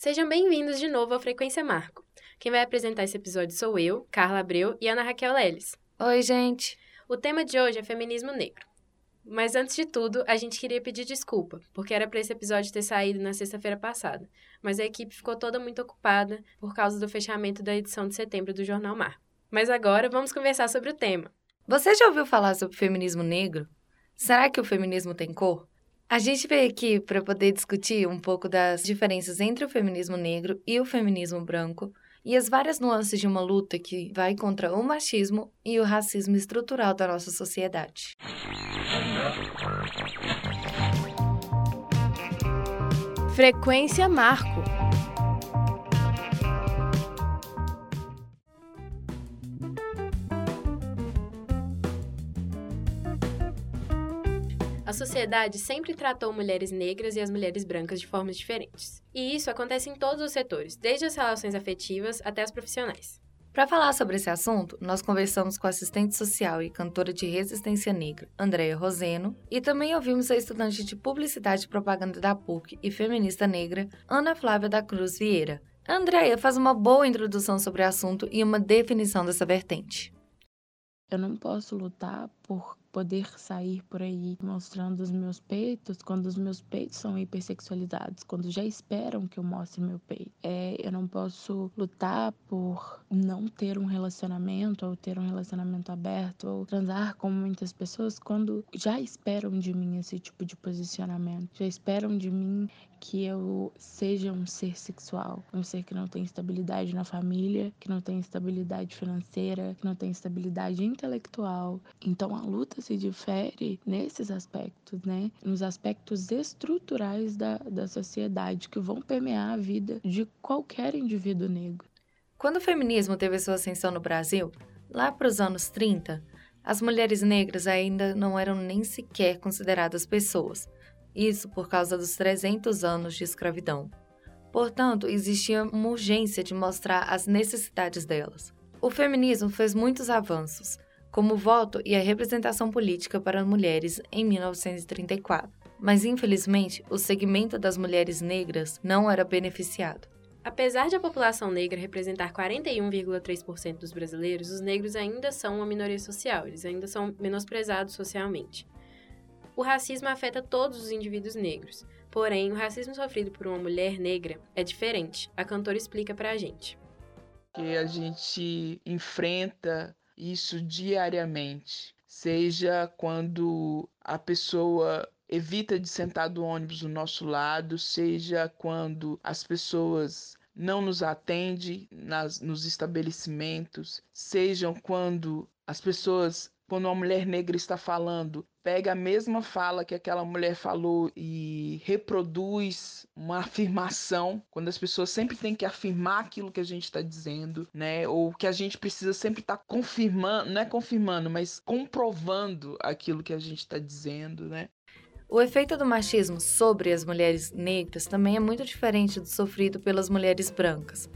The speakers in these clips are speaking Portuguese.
Sejam bem-vindos de novo ao Frequência Marco. Quem vai apresentar esse episódio sou eu, Carla Abreu e Ana Raquel Leles. Oi, gente! O tema de hoje é feminismo negro. Mas antes de tudo, a gente queria pedir desculpa, porque era para esse episódio ter saído na sexta-feira passada, mas a equipe ficou toda muito ocupada por causa do fechamento da edição de setembro do Jornal Marco. Mas agora vamos conversar sobre o tema. Você já ouviu falar sobre feminismo negro? Será que o feminismo tem cor? A gente veio aqui para poder discutir um pouco das diferenças entre o feminismo negro e o feminismo branco e as várias nuances de uma luta que vai contra o machismo e o racismo estrutural da nossa sociedade. Frequência Marco sociedade sempre tratou mulheres negras e as mulheres brancas de formas diferentes. E isso acontece em todos os setores, desde as relações afetivas até as profissionais. Para falar sobre esse assunto, nós conversamos com a assistente social e cantora de resistência negra, Andréa Roseno, e também ouvimos a estudante de publicidade e propaganda da PUC e feminista negra, Ana Flávia da Cruz Vieira. A Andréia faz uma boa introdução sobre o assunto e uma definição dessa vertente. Eu não posso lutar por poder sair por aí mostrando os meus peitos quando os meus peitos são hipersexualizados, quando já esperam que eu mostre meu peito. É, eu não posso lutar por não ter um relacionamento ou ter um relacionamento aberto ou transar com muitas pessoas quando já esperam de mim esse tipo de posicionamento, já esperam de mim que eu seja um ser sexual, um ser que não tem estabilidade na família, que não tem estabilidade financeira, que não tem estabilidade intelectual. Então a luta se difere nesses aspectos, né? Nos aspectos estruturais da, da sociedade que vão permear a vida de qualquer indivíduo negro. Quando o feminismo teve sua ascensão no Brasil, lá para os anos 30, as mulheres negras ainda não eram nem sequer consideradas pessoas. Isso por causa dos 300 anos de escravidão. Portanto, existia uma urgência de mostrar as necessidades delas. O feminismo fez muitos avanços, como o voto e a representação política para mulheres em 1934. Mas, infelizmente, o segmento das mulheres negras não era beneficiado. Apesar de a população negra representar 41,3% dos brasileiros, os negros ainda são uma minoria social, eles ainda são menosprezados socialmente. O racismo afeta todos os indivíduos negros, porém, o racismo sofrido por uma mulher negra é diferente. A cantora explica pra gente. Que a gente enfrenta isso diariamente, seja quando a pessoa evita de sentar do ônibus do nosso lado, seja quando as pessoas não nos atendem nas, nos estabelecimentos, sejam quando as pessoas quando uma mulher negra está falando, pega a mesma fala que aquela mulher falou e reproduz uma afirmação, quando as pessoas sempre têm que afirmar aquilo que a gente está dizendo, né? Ou que a gente precisa sempre estar tá confirmando, não é confirmando, mas comprovando aquilo que a gente está dizendo, né? O efeito do machismo sobre as mulheres negras também é muito diferente do sofrido pelas mulheres brancas.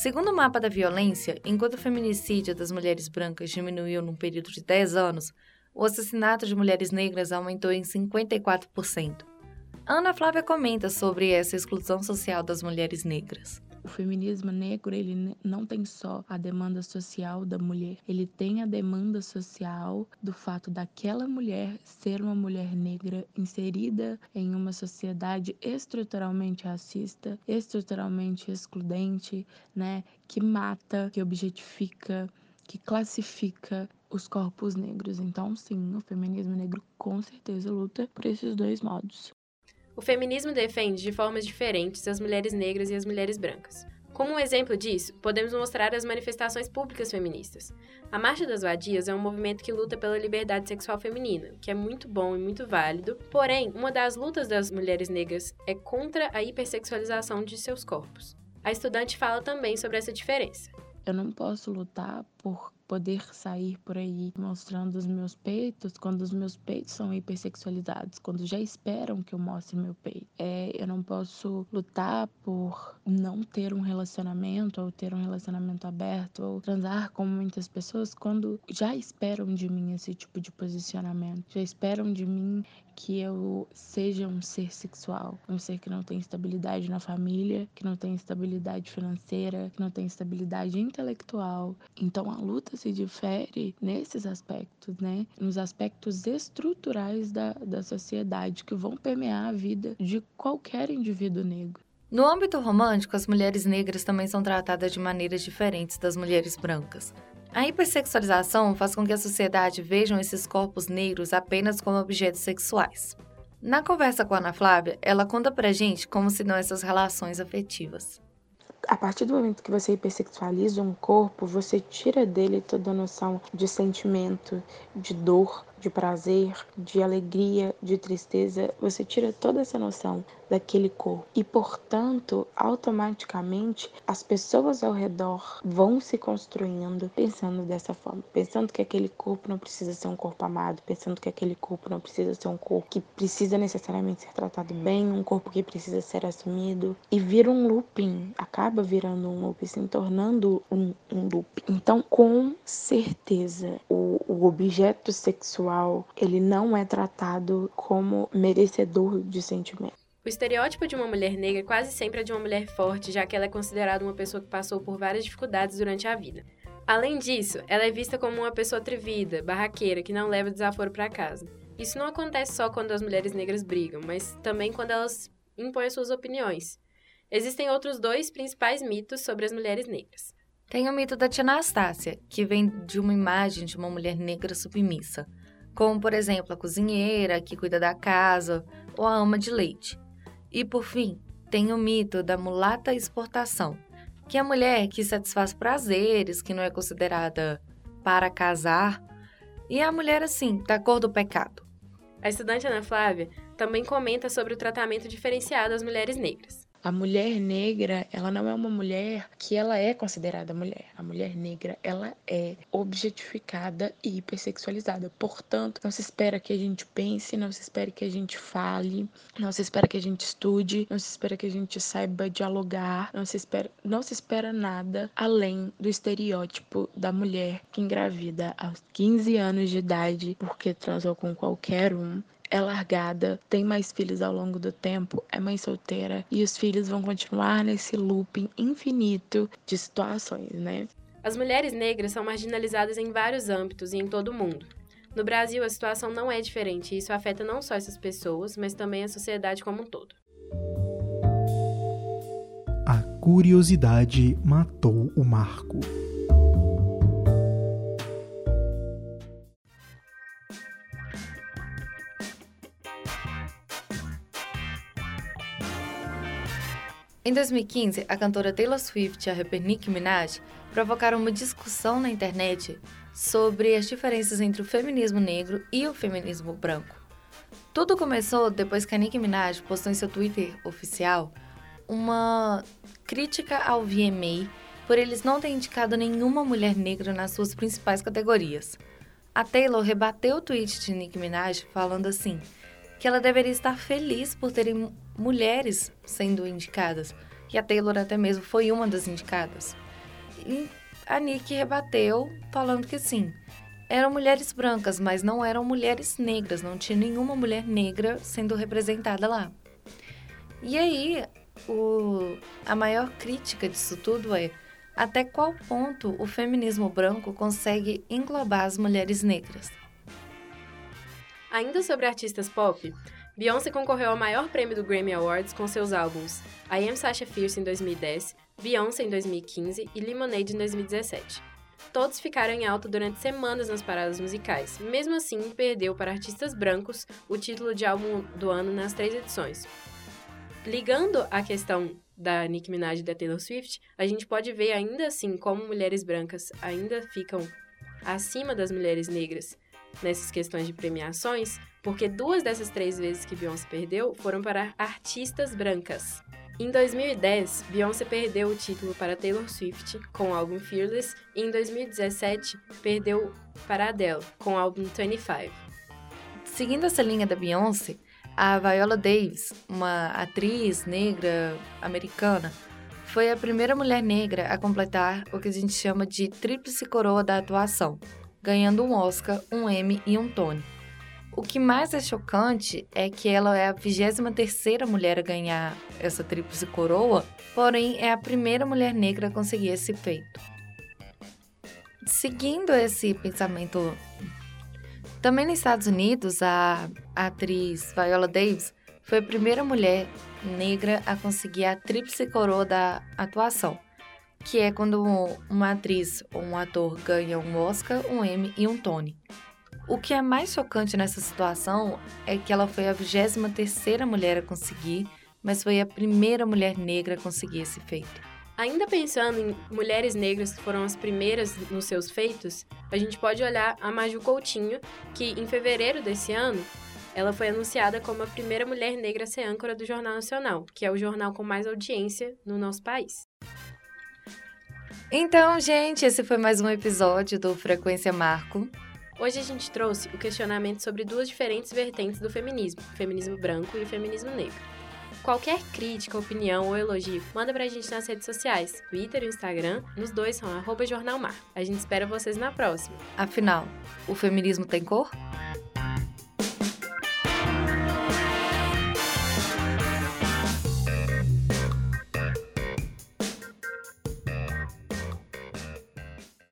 Segundo o mapa da violência, enquanto o feminicídio das mulheres brancas diminuiu num período de 10 anos, o assassinato de mulheres negras aumentou em 54%. Ana Flávia comenta sobre essa exclusão social das mulheres negras. O feminismo negro, ele não tem só a demanda social da mulher, ele tem a demanda social do fato daquela mulher ser uma mulher negra inserida em uma sociedade estruturalmente racista, estruturalmente excludente, né, que mata, que objetifica, que classifica os corpos negros. Então, sim, o feminismo negro com certeza luta por esses dois modos. O feminismo defende de formas diferentes as mulheres negras e as mulheres brancas. Como um exemplo disso, podemos mostrar as manifestações públicas feministas. A Marcha das Vadias é um movimento que luta pela liberdade sexual feminina, que é muito bom e muito válido, porém, uma das lutas das mulheres negras é contra a hipersexualização de seus corpos. A estudante fala também sobre essa diferença. Eu não posso lutar por poder sair por aí mostrando os meus peitos quando os meus peitos são hipersexualizados, quando já esperam que eu mostre meu peito. É, eu não posso lutar por não ter um relacionamento ou ter um relacionamento aberto ou transar com muitas pessoas quando já esperam de mim esse tipo de posicionamento, já esperam de mim que eu seja um ser sexual, um ser que não tem estabilidade na família, que não tem estabilidade financeira, que não tem estabilidade intelectual. Então a luta se difere nesses aspectos, né? Nos aspectos estruturais da, da sociedade que vão permear a vida de qualquer indivíduo negro. No âmbito romântico, as mulheres negras também são tratadas de maneiras diferentes das mulheres brancas. A hipersexualização faz com que a sociedade vejam esses corpos negros apenas como objetos sexuais. Na conversa com a Ana Flávia, ela conta pra gente como se dão essas relações afetivas. A partir do momento que você hipersexualiza um corpo, você tira dele toda a noção de sentimento, de dor, de prazer, de alegria, de tristeza, você tira toda essa noção daquele corpo. E, portanto, automaticamente as pessoas ao redor vão se construindo pensando dessa forma, pensando que aquele corpo não precisa ser um corpo amado, pensando que aquele corpo não precisa ser um corpo que precisa necessariamente ser tratado bem, um corpo que precisa ser assumido e vira um looping, acaba virando um looping, se tornando um, um loop. Então, com certeza, o, o objeto sexual ele não é tratado como merecedor de sentimento. O estereótipo de uma mulher negra quase sempre é de uma mulher forte, já que ela é considerada uma pessoa que passou por várias dificuldades durante a vida. Além disso, ela é vista como uma pessoa atrevida, barraqueira, que não leva desaforo para casa. Isso não acontece só quando as mulheres negras brigam, mas também quando elas impõem suas opiniões. Existem outros dois principais mitos sobre as mulheres negras. Tem o mito da tia Anastácia, que vem de uma imagem de uma mulher negra submissa, como por exemplo a cozinheira que cuida da casa ou a ama de leite. E por fim, tem o mito da mulata exportação, que é a mulher que satisfaz prazeres, que não é considerada para casar, e a mulher assim, da cor do pecado. A estudante Ana Flávia também comenta sobre o tratamento diferenciado às mulheres negras. A mulher negra, ela não é uma mulher que ela é considerada mulher. A mulher negra, ela é objetificada e hipersexualizada. Portanto, não se espera que a gente pense, não se espera que a gente fale, não se espera que a gente estude, não se espera que a gente saiba dialogar, não se espera, não se espera nada além do estereótipo da mulher que engravida aos 15 anos de idade porque transou com qualquer um é largada, tem mais filhos ao longo do tempo, é mãe solteira e os filhos vão continuar nesse looping infinito de situações, né? As mulheres negras são marginalizadas em vários âmbitos e em todo o mundo. No Brasil, a situação não é diferente e isso afeta não só essas pessoas, mas também a sociedade como um todo. A curiosidade matou o Marco. Em 2015, a cantora Taylor Swift e a rapper Nicki Minaj provocaram uma discussão na internet sobre as diferenças entre o feminismo negro e o feminismo branco. Tudo começou depois que a Nicki Minaj postou em seu Twitter oficial uma crítica ao VMA por eles não terem indicado nenhuma mulher negra nas suas principais categorias. A Taylor rebateu o tweet de Nicki Minaj falando assim: que ela deveria estar feliz por terem mulheres sendo indicadas. E a Taylor até mesmo foi uma das indicadas. E a Nick rebateu, falando que sim, eram mulheres brancas, mas não eram mulheres negras, não tinha nenhuma mulher negra sendo representada lá. E aí, o, a maior crítica disso tudo é até qual ponto o feminismo branco consegue englobar as mulheres negras. Ainda sobre artistas pop, Beyoncé concorreu ao maior prêmio do Grammy Awards com seus álbuns I Am Sasha Fierce em 2010, Beyoncé em 2015 e Lemonade em 2017. Todos ficaram em alta durante semanas nas paradas musicais. Mesmo assim, perdeu para artistas brancos o título de álbum do ano nas três edições. Ligando a questão da Nicki Minaj e da Taylor Swift, a gente pode ver ainda assim como mulheres brancas ainda ficam acima das mulheres negras nessas questões de premiações, porque duas dessas três vezes que Beyoncé perdeu foram para artistas brancas. Em 2010, Beyoncé perdeu o título para Taylor Swift com o álbum Fearless e em 2017 perdeu para Adele com o álbum 25. Seguindo essa linha da Beyoncé, a Viola Davis, uma atriz negra americana, foi a primeira mulher negra a completar o que a gente chama de tríplice coroa da atuação, ganhando um Oscar, um Emmy e um Tony. O que mais é chocante é que ela é a 23ª mulher a ganhar essa tríplice coroa, porém é a primeira mulher negra a conseguir esse feito. Seguindo esse pensamento, também nos Estados Unidos, a atriz Viola Davis foi a primeira mulher negra a conseguir a tríplice coroa da atuação, que é quando uma atriz ou um ator ganha um Oscar, um Emmy e um Tony. O que é mais chocante nessa situação é que ela foi a 23ª mulher a conseguir, mas foi a primeira mulher negra a conseguir esse feito. Ainda pensando em mulheres negras que foram as primeiras nos seus feitos, a gente pode olhar a Maju Coutinho, que em fevereiro desse ano, ela foi anunciada como a primeira mulher negra a ser âncora do Jornal Nacional, que é o jornal com mais audiência no nosso país. Então, gente, esse foi mais um episódio do Frequência Marco. Hoje a gente trouxe o questionamento sobre duas diferentes vertentes do feminismo, o feminismo branco e o feminismo negro. Qualquer crítica, opinião ou elogio, manda pra gente nas redes sociais, Twitter e Instagram, nos dois são arroba jornalmar. A gente espera vocês na próxima. Afinal, o feminismo tem cor?